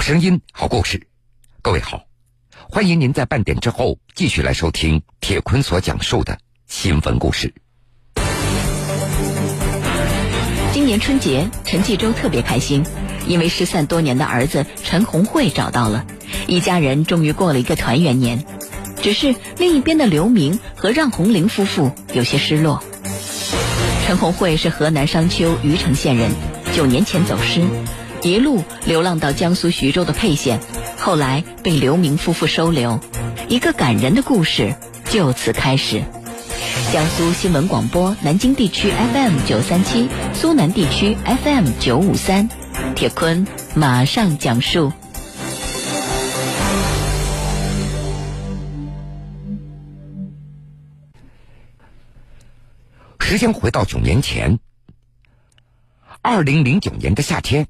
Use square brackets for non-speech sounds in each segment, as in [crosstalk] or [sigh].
好声音，好故事。各位好，欢迎您在半点之后继续来收听铁坤所讲述的新闻故事。今年春节，陈继周特别开心，因为失散多年的儿子陈红慧找到了，一家人终于过了一个团圆年。只是另一边的刘明和让红玲夫妇有些失落。陈红慧是河南商丘虞城县人，九年前走失。一路流浪到江苏徐州的沛县，后来被刘明夫妇收留，一个感人的故事就此开始。江苏新闻广播南京地区 FM 九三七，苏南地区 FM 九五三，铁坤马上讲述。时间回到九年前，二零零九年的夏天。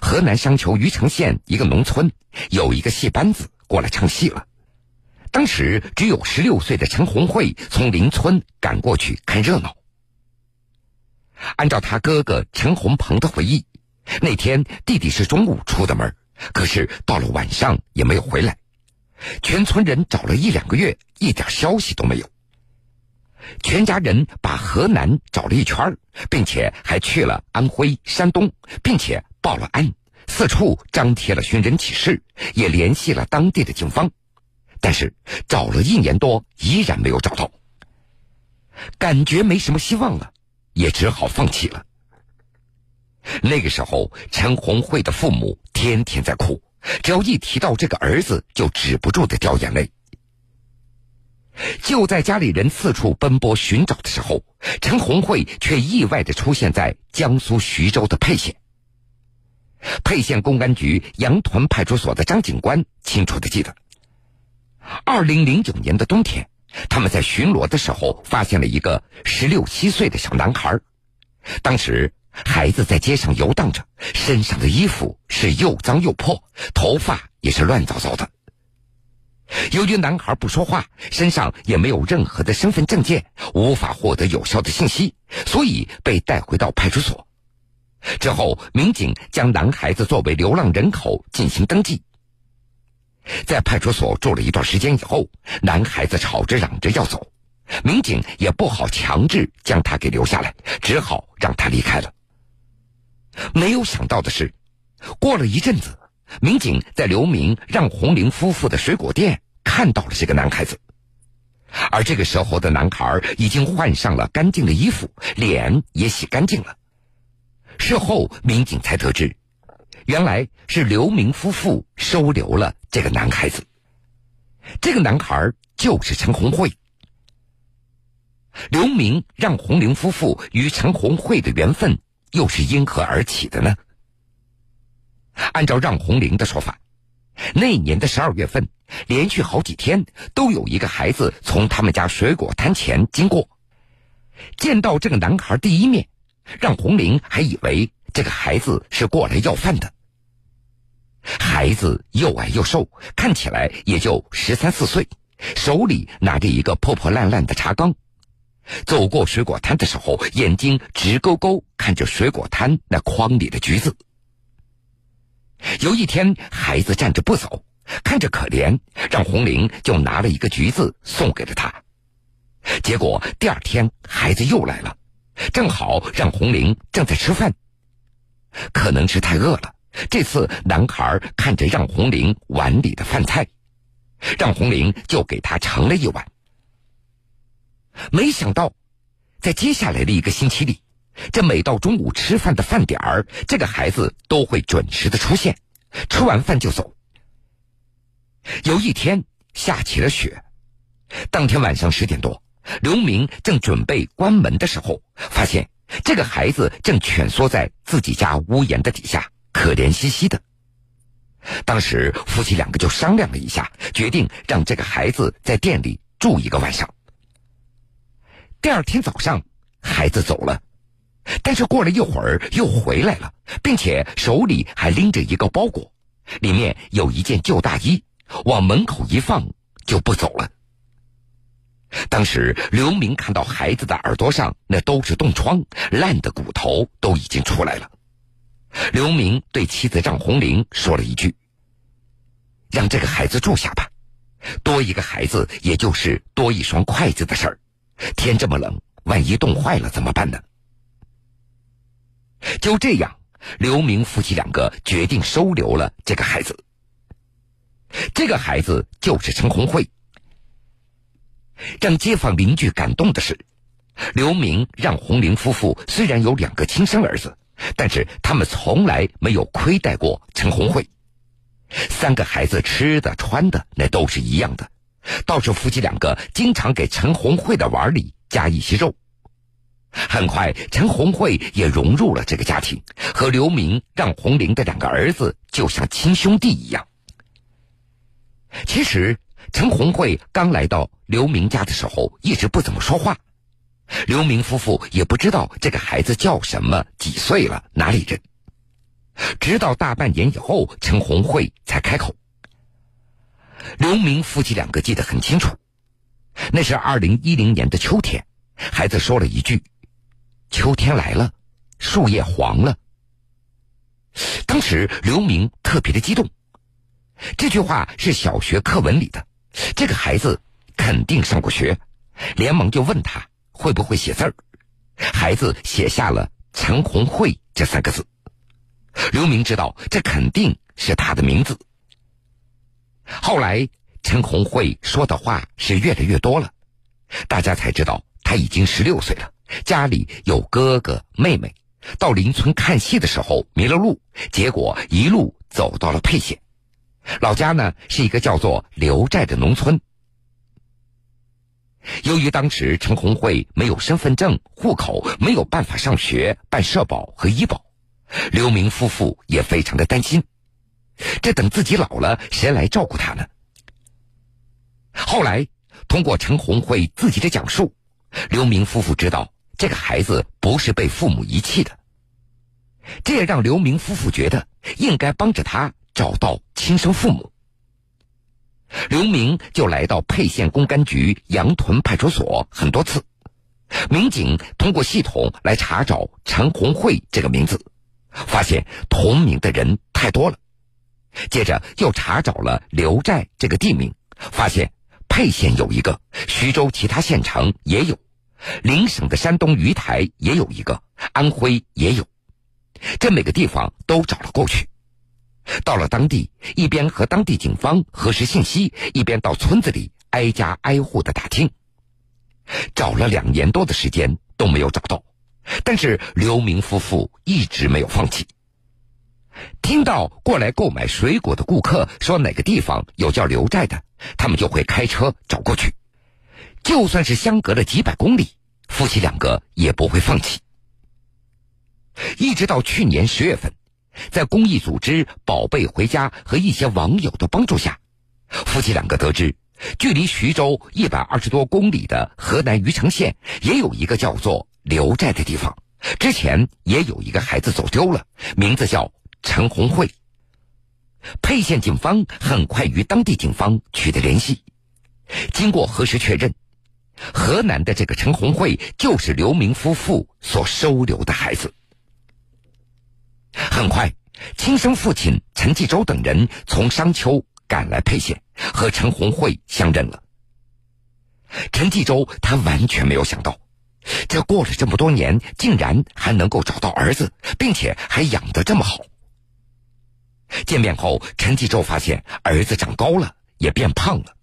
河南商丘虞城县一个农村，有一个戏班子过来唱戏了。当时只有十六岁的陈红慧从邻村赶过去看热闹。按照他哥哥陈红鹏的回忆，那天弟弟是中午出的门，可是到了晚上也没有回来。全村人找了一两个月，一点消息都没有。全家人把河南找了一圈，并且还去了安徽、山东，并且。报了案，四处张贴了寻人启事，也联系了当地的警方，但是找了一年多，依然没有找到。感觉没什么希望了，也只好放弃了。那个时候，陈红慧的父母天天在哭，只要一提到这个儿子，就止不住的掉眼泪。就在家里人四处奔波寻找的时候，陈红慧却意外的出现在江苏徐州的沛县。沛县公安局杨屯派出所的张警官清楚的记得，二零零九年的冬天，他们在巡逻的时候发现了一个十六七岁的小男孩。当时孩子在街上游荡着，身上的衣服是又脏又破，头发也是乱糟糟的。由于男孩不说话，身上也没有任何的身份证件，无法获得有效的信息，所以被带回到派出所。之后，民警将男孩子作为流浪人口进行登记。在派出所住了一段时间以后，男孩子吵着嚷着要走，民警也不好强制将他给留下来，只好让他离开了。没有想到的是，过了一阵子，民警在刘明让红玲夫妇的水果店看到了这个男孩子，而这个时候的男孩已经换上了干净的衣服，脸也洗干净了。事后，民警才得知，原来是刘明夫妇收留了这个男孩子。这个男孩就是陈红慧。刘明让红玲夫妇与陈红慧的缘分又是因何而起的呢？按照让红玲的说法，那年的十二月份，连续好几天都有一个孩子从他们家水果摊前经过，见到这个男孩第一面。让红玲还以为这个孩子是过来要饭的。孩子又矮又瘦，看起来也就十三四岁，手里拿着一个破破烂烂的茶缸，走过水果摊的时候，眼睛直勾勾看着水果摊那筐里的橘子。有一天，孩子站着不走，看着可怜，让红玲就拿了一个橘子送给了他。结果第二天，孩子又来了。正好让红玲正在吃饭，可能是太饿了。这次男孩看着让红玲碗里的饭菜，让红玲就给他盛了一碗。没想到，在接下来的一个星期里，这每到中午吃饭的饭点儿，这个孩子都会准时的出现，吃完饭就走。有一天下起了雪，当天晚上十点多。刘明正准备关门的时候，发现这个孩子正蜷缩在自己家屋檐的底下，可怜兮兮的。当时夫妻两个就商量了一下，决定让这个孩子在店里住一个晚上。第二天早上，孩子走了，但是过了一会儿又回来了，并且手里还拎着一个包裹，里面有一件旧大衣，往门口一放就不走了。当时刘明看到孩子的耳朵上那都是冻疮，烂的骨头都已经出来了。刘明对妻子张红玲说了一句：“让这个孩子住下吧，多一个孩子也就是多一双筷子的事儿。天这么冷，万一冻坏了怎么办呢？就这样，刘明夫妻两个决定收留了这个孩子。这个孩子就是陈红慧。让街坊邻居感动的是，刘明让红玲夫妇虽然有两个亲生儿子，但是他们从来没有亏待过陈红慧。三个孩子吃的穿的那都是一样的，倒是夫妻两个经常给陈红慧的碗里加一些肉。很快，陈红慧也融入了这个家庭，和刘明让红玲的两个儿子就像亲兄弟一样。其实，陈红慧刚来到刘明家的时候，一直不怎么说话。刘明夫妇也不知道这个孩子叫什么、几岁了、哪里人。直到大半年以后，陈红慧才开口。刘明夫妻两个记得很清楚，那是二零一零年的秋天，孩子说了一句：“秋天来了，树叶黄了。”当时刘明特别的激动，这句话是小学课文里的，这个孩子肯定上过学，连忙就问他会不会写字儿。孩子写下了“陈红慧”这三个字。刘明知道这肯定是他的名字。后来，陈红慧说的话是越来越多了，大家才知道他已经十六岁了，家里有哥哥妹妹。到邻村看戏的时候迷了路，结果一路走到了沛县，老家呢是一个叫做刘寨的农村。由于当时陈红慧没有身份证、户口，没有办法上学、办社保和医保。刘明夫妇也非常的担心，这等自己老了，谁来照顾他呢？后来通过陈红慧自己的讲述，刘明夫妇知道这个孩子不是被父母遗弃的，这也让刘明夫妇觉得应该帮着他找到亲生父母。刘明就来到沛县公安局杨屯派出所很多次，民警通过系统来查找陈红慧这个名字。发现同名的人太多了，接着又查找了刘寨这个地名，发现沛县有一个，徐州其他县城也有，邻省的山东鱼台也有一个，安徽也有，这每个地方都找了过去。到了当地，一边和当地警方核实信息，一边到村子里挨家挨户的打听，找了两年多的时间都没有找到。但是刘明夫妇一直没有放弃。听到过来购买水果的顾客说哪个地方有叫刘寨的，他们就会开车找过去。就算是相隔了几百公里，夫妻两个也不会放弃。一直到去年十月份，在公益组织“宝贝回家”和一些网友的帮助下，夫妻两个得知，距离徐州一百二十多公里的河南虞城县也有一个叫做。刘寨的地方，之前也有一个孩子走丢了，名字叫陈红慧。沛县警方很快与当地警方取得联系，经过核实确认，河南的这个陈红慧就是刘明夫妇所收留的孩子。很快，亲生父亲陈继周等人从商丘赶来沛县，和陈红慧相认了。陈继周他完全没有想到。这过了这么多年，竟然还能够找到儿子，并且还养得这么好。见面后，陈继周发现儿子长高了，也变胖了。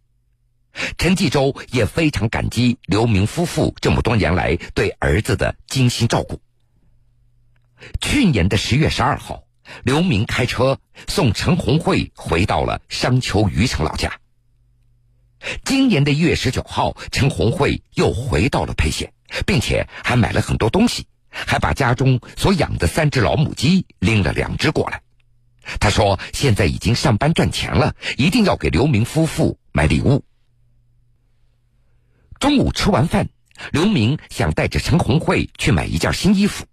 陈继周也非常感激刘明夫妇这么多年来对儿子的精心照顾。去年的十月十二号，刘明开车送陈红慧回到了商丘虞城老家。今年的一月十九号，陈红慧又回到了沛县。并且还买了很多东西，还把家中所养的三只老母鸡拎了两只过来。他说：“现在已经上班赚钱了，一定要给刘明夫妇买礼物。”中午吃完饭，刘明想带着陈红慧去买一件新衣服，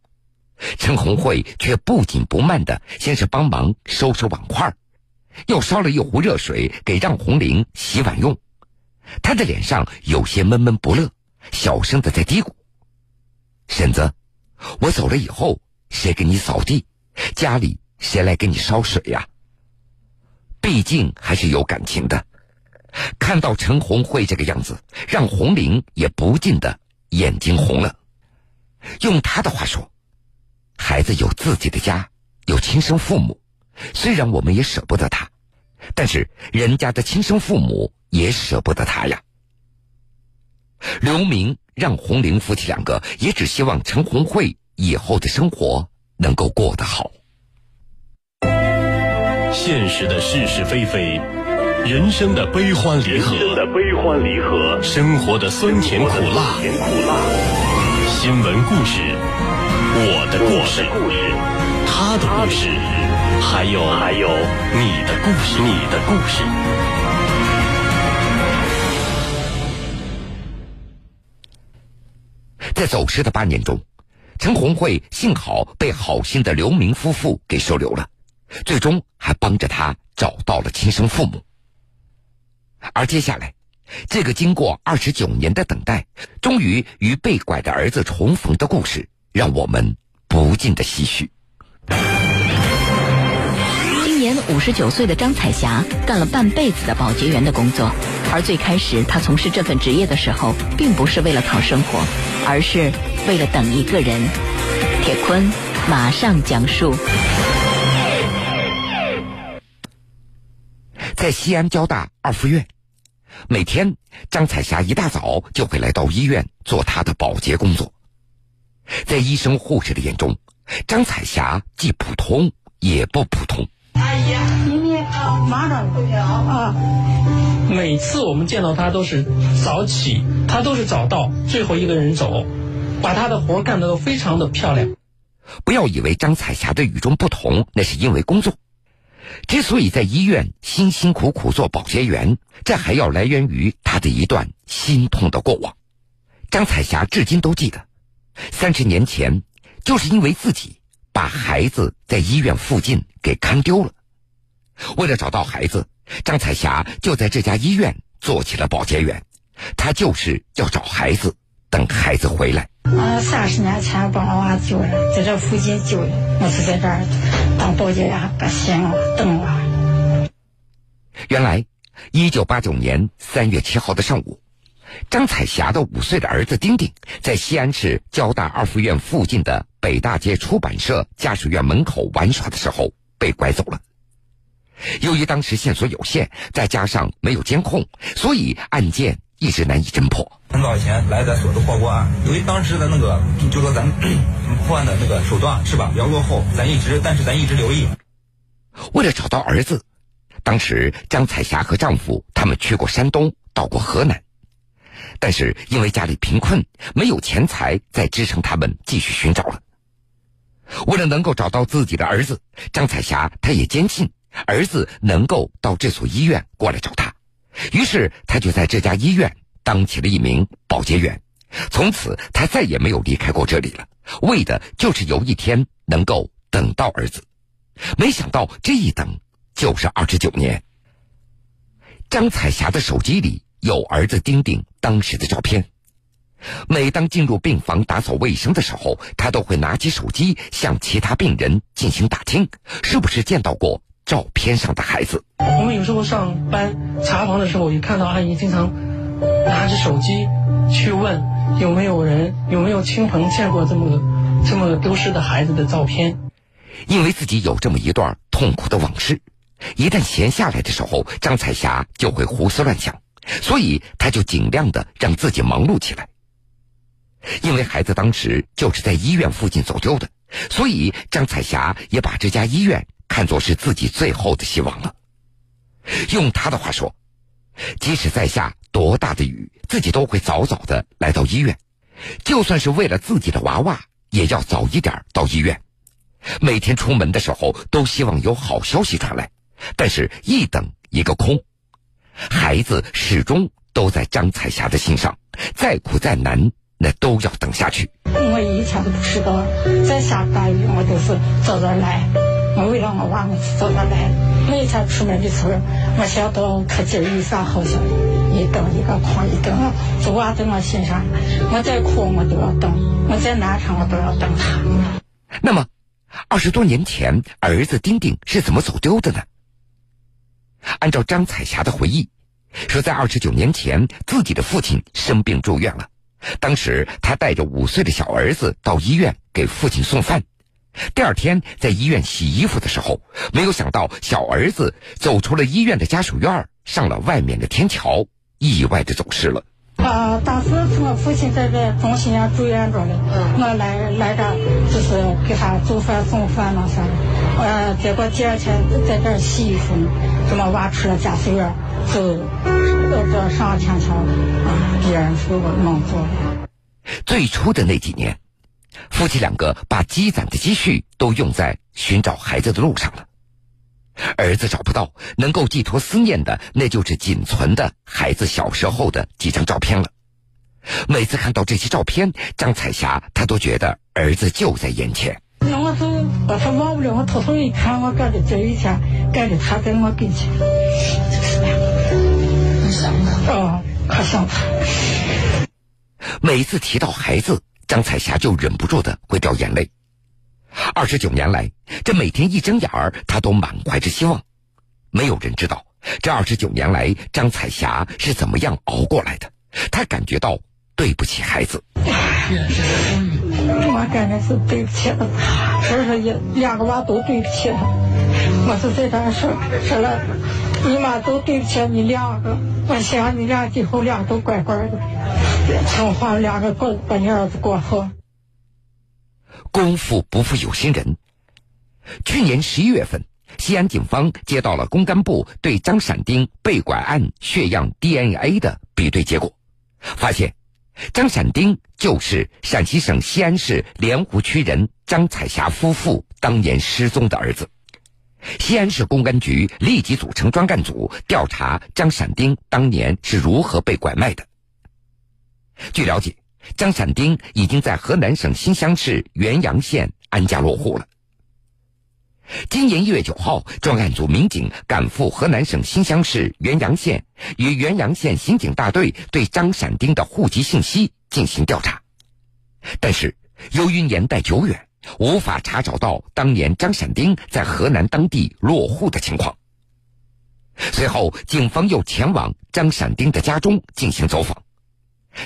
陈红慧却不紧不慢的先是帮忙收拾碗筷，又烧了一壶热水给让红玲洗碗用。她的脸上有些闷闷不乐。小声的在嘀咕：“婶子，我走了以后，谁给你扫地？家里谁来给你烧水呀？”毕竟还是有感情的。看到陈红慧这个样子，让红玲也不禁的眼睛红了。用她的话说：“孩子有自己的家，有亲生父母，虽然我们也舍不得他，但是人家的亲生父母也舍不得他呀。”刘明让红玲夫妻两个也只希望陈红慧以后的生活能够过得好。现实的是是非非。人生的悲欢离合，人生的悲欢离合，生活的酸甜苦辣，甜苦辣。新闻故事，我的故事，他的故事，还有还有你的故事，你的故事。在走失的八年中，陈红慧幸好被好心的刘明夫妇给收留了，最终还帮着他找到了亲生父母。而接下来，这个经过二十九年的等待，终于与被拐的儿子重逢的故事，让我们不禁的唏嘘。今年五十九岁的张彩霞干了半辈子的保洁员的工作，而最开始她从事这份职业的时候，并不是为了讨生活，而是为了等一个人。铁坤马上讲述。在西安交大二附院，每天张彩霞一大早就会来到医院做她的保洁工作。在医生护士的眼中，张彩霞既普通也不普通。哎呀，你你马上回去啊！每次我们见到她都是早起，她都是早到，最后一个人走，把她的活干得都非常的漂亮。不要以为张彩霞的与众不同，那是因为工作。之所以在医院辛辛苦苦做保洁员，这还要来源于她的一段心痛的过往。张彩霞至今都记得，三十年前，就是因为自己把孩子在医院附近给看丢了。为了找到孩子，张彩霞就在这家医院做起了保洁员。她就是要找孩子，等孩子回来。啊，三十年前把我娃救了，在这附近救的，我是在这儿当保洁员，把闲了等我。原来，一九八九年三月七号的上午，张彩霞的五岁的儿子丁丁在西安市交大二附院附近的北大街出版社家属院门口玩耍的时候被拐走了。由于当时线索有限，再加上没有监控，所以案件。一直难以侦破。很早以前来咱所的破过案，由于当时的那个，就说咱 [clears throat] 破案的那个手段是吧，比较落后，咱一直，但是咱一直留意。为了找到儿子，当时张彩霞和丈夫他们去过山东，到过河南，但是因为家里贫困，没有钱财再支撑他们继续寻找了。为了能够找到自己的儿子，张彩霞她也坚信儿子能够到这所医院过来找他。于是，她就在这家医院当起了一名保洁员。从此，她再也没有离开过这里了，为的就是有一天能够等到儿子。没想到这一等就是二十九年。张彩霞的手机里有儿子丁丁当时的照片。每当进入病房打扫卫生的时候，他都会拿起手机向其他病人进行打听，是不是见到过。照片上的孩子，我们有时候上班查房的时候，也看到阿姨经常拿着手机去问有没有人、有没有亲朋见过这么这么丢失的孩子的照片。因为自己有这么一段痛苦的往事，一旦闲下来的时候，张彩霞就会胡思乱想，所以他就尽量的让自己忙碌起来。因为孩子当时就是在医院附近走丢的，所以张彩霞也把这家医院。看作是自己最后的希望了。用他的话说，即使在下多大的雨，自己都会早早的来到医院，就算是为了自己的娃娃，也要早一点到医院。每天出门的时候，都希望有好消息传来，但是一等一个空。孩子始终都在张彩霞的心上，再苦再难，那都要等下去。我以前都不知道，再下大雨，我都是早早来。我为了我娃，我早早来。每天出门的时候，我想到可劲儿有啥好消息，一等一个空，一等这娃在我心上，我再苦我都要等，我再难产我都要等他。那么，二十多年前儿子丁丁是怎么走丢的呢？按照张彩霞的回忆，说在二十九年前，自己的父亲生病住院了。当时她带着五岁的小儿子到医院给父亲送饭。第二天在医院洗衣服的时候，没有想到小儿子走出了医院的家属院，上了外面的天桥，意外的走失了。啊，当时我父亲在这中心院住院着嘞，我来来这就是给他做饭送饭那啥，呃，结果第二天在这洗衣服呢，这么挖出了驾驶员，就到这上天桥，啊，别人说我弄错了。最初的那几年。夫妻两个把积攒的积蓄都用在寻找孩子的路上了，儿子找不到，能够寄托思念的，那就是仅存的孩子小时候的几张照片了。每次看到这些照片，张彩霞她都觉得儿子就在眼前。我他忘不了，我偷偷一看，我感觉这一天，感觉他在我跟前，就是两个，很想他，哦，可想他。每次提到孩子。张彩霞就忍不住的会掉眼泪。二十九年来，这每天一睁眼儿，她都满怀着希望。没有人知道，这二十九年来，张彩霞是怎么样熬过来的。她感觉到对不起孩子。我感觉是对不起了，我说也两个娃都对不起他。我是在这说说了，你妈都对不起你两个。我希望你俩今后俩都乖乖的。听话两个过把你儿子过好。功夫不负有心人。去年十一月份，西安警方接到了公安部对张闪丁被拐案血样 DNA 的比对结果，发现张闪丁就是陕西省西安市莲湖区人张彩霞夫妇当年失踪的儿子。西安市公安局立即组成专案组调查张闪丁当年是如何被拐卖的。据了解，张闪丁已经在河南省新乡市原阳县安家落户了。今年一月九号，专案组民警赶赴河南省新乡市原阳县，与原阳县刑警大队对张闪丁的户籍信息进行调查，但是由于年代久远，无法查找到当年张闪丁在河南当地落户的情况。随后，警方又前往张闪丁的家中进行走访。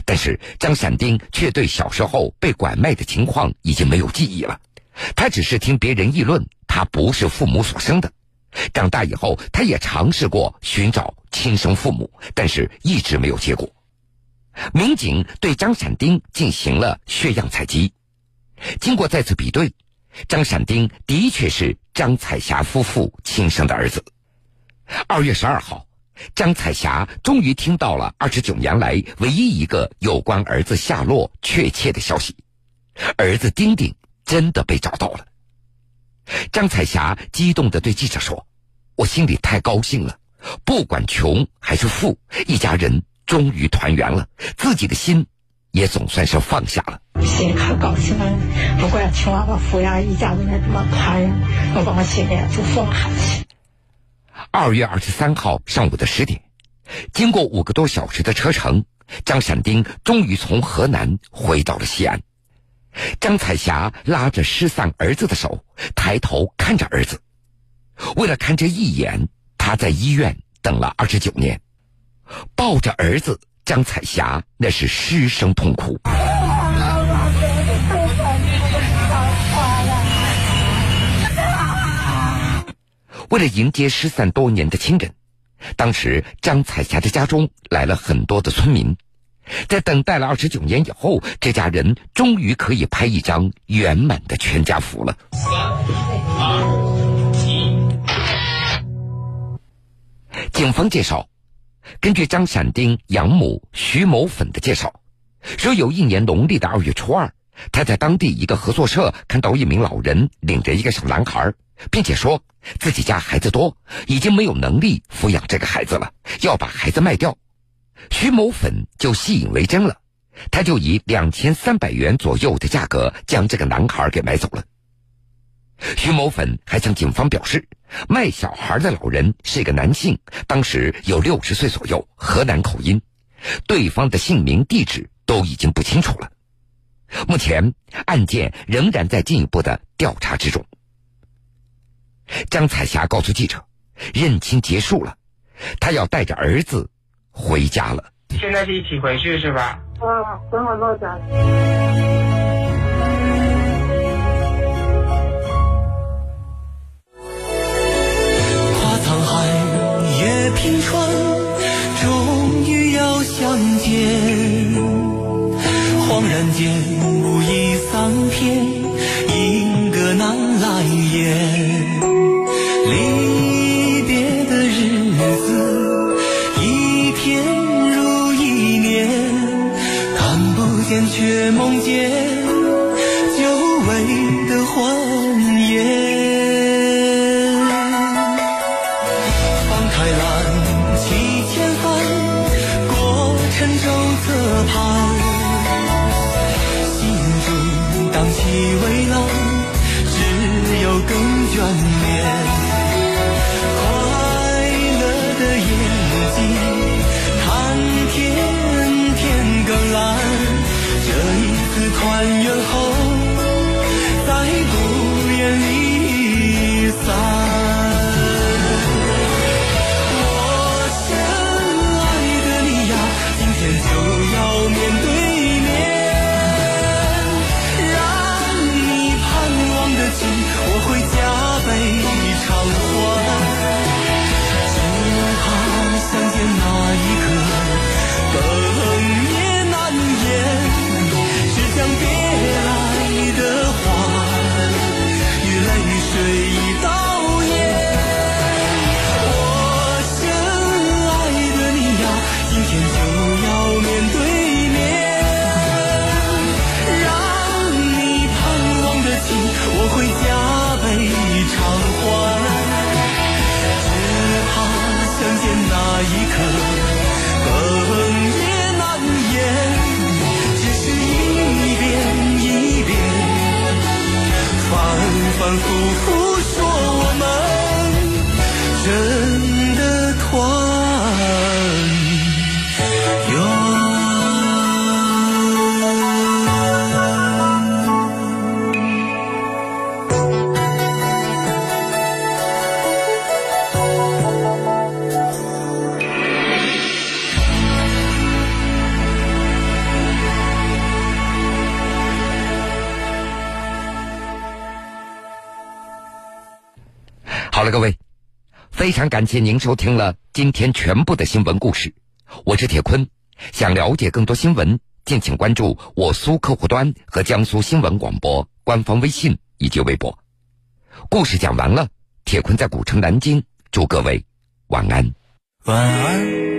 但是张闪丁却对小时候被拐卖的情况已经没有记忆了，他只是听别人议论，他不是父母所生的。长大以后，他也尝试过寻找亲生父母，但是一直没有结果。民警对张闪丁进行了血样采集，经过再次比对，张闪丁的确是张彩霞夫妇亲生的儿子。二月十二号。张彩霞终于听到了二十九年来唯一一个有关儿子下落确切的消息：儿子丁丁真的被找到了。张彩霞激动的对记者说：“我心里太高兴了，不管穷还是富，一家人终于团圆了，自己的心也总算是放下了。心里可高兴了，不管穷啊富呀，一家人这么团圆，我把我心里就放下去。”二月二十三号上午的十点，经过五个多小时的车程，张闪丁终于从河南回到了西安。张彩霞拉着失散儿子的手，抬头看着儿子。为了看这一眼，她在医院等了二十九年。抱着儿子，张彩霞那是失声痛哭。为了迎接失散多年的亲人，当时张彩霞的家中来了很多的村民。在等待了二十九年以后，这家人终于可以拍一张圆满的全家福了。三、二、一。警方介绍，根据张闪丁养母徐某粉的介绍，说有一年农历的二月初二，他在当地一个合作社看到一名老人领着一个小男孩。并且说自己家孩子多，已经没有能力抚养这个孩子了，要把孩子卖掉。徐某粉就信以为真了，他就以两千三百元左右的价格将这个男孩给买走了。徐某粉还向警方表示，卖小孩的老人是一个男性，当时有六十岁左右，河南口音，对方的姓名、地址都已经不清楚了。目前案件仍然在进一步的调查之中。张彩霞告诉记者：“认亲结束了，她要带着儿子。”回家了，现在是一起回去是吧？啊，等我到家。非常感谢您收听了今天全部的新闻故事我是铁坤。想了解更多新闻敬请关注我苏客户端和江苏新闻广播官方微信以及微博。故事讲完了铁坤在古城南京祝各位晚安。晚安。